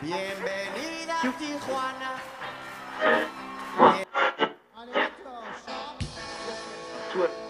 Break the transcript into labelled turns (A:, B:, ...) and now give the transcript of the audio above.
A: Bienvenida a Tijuana. Bien.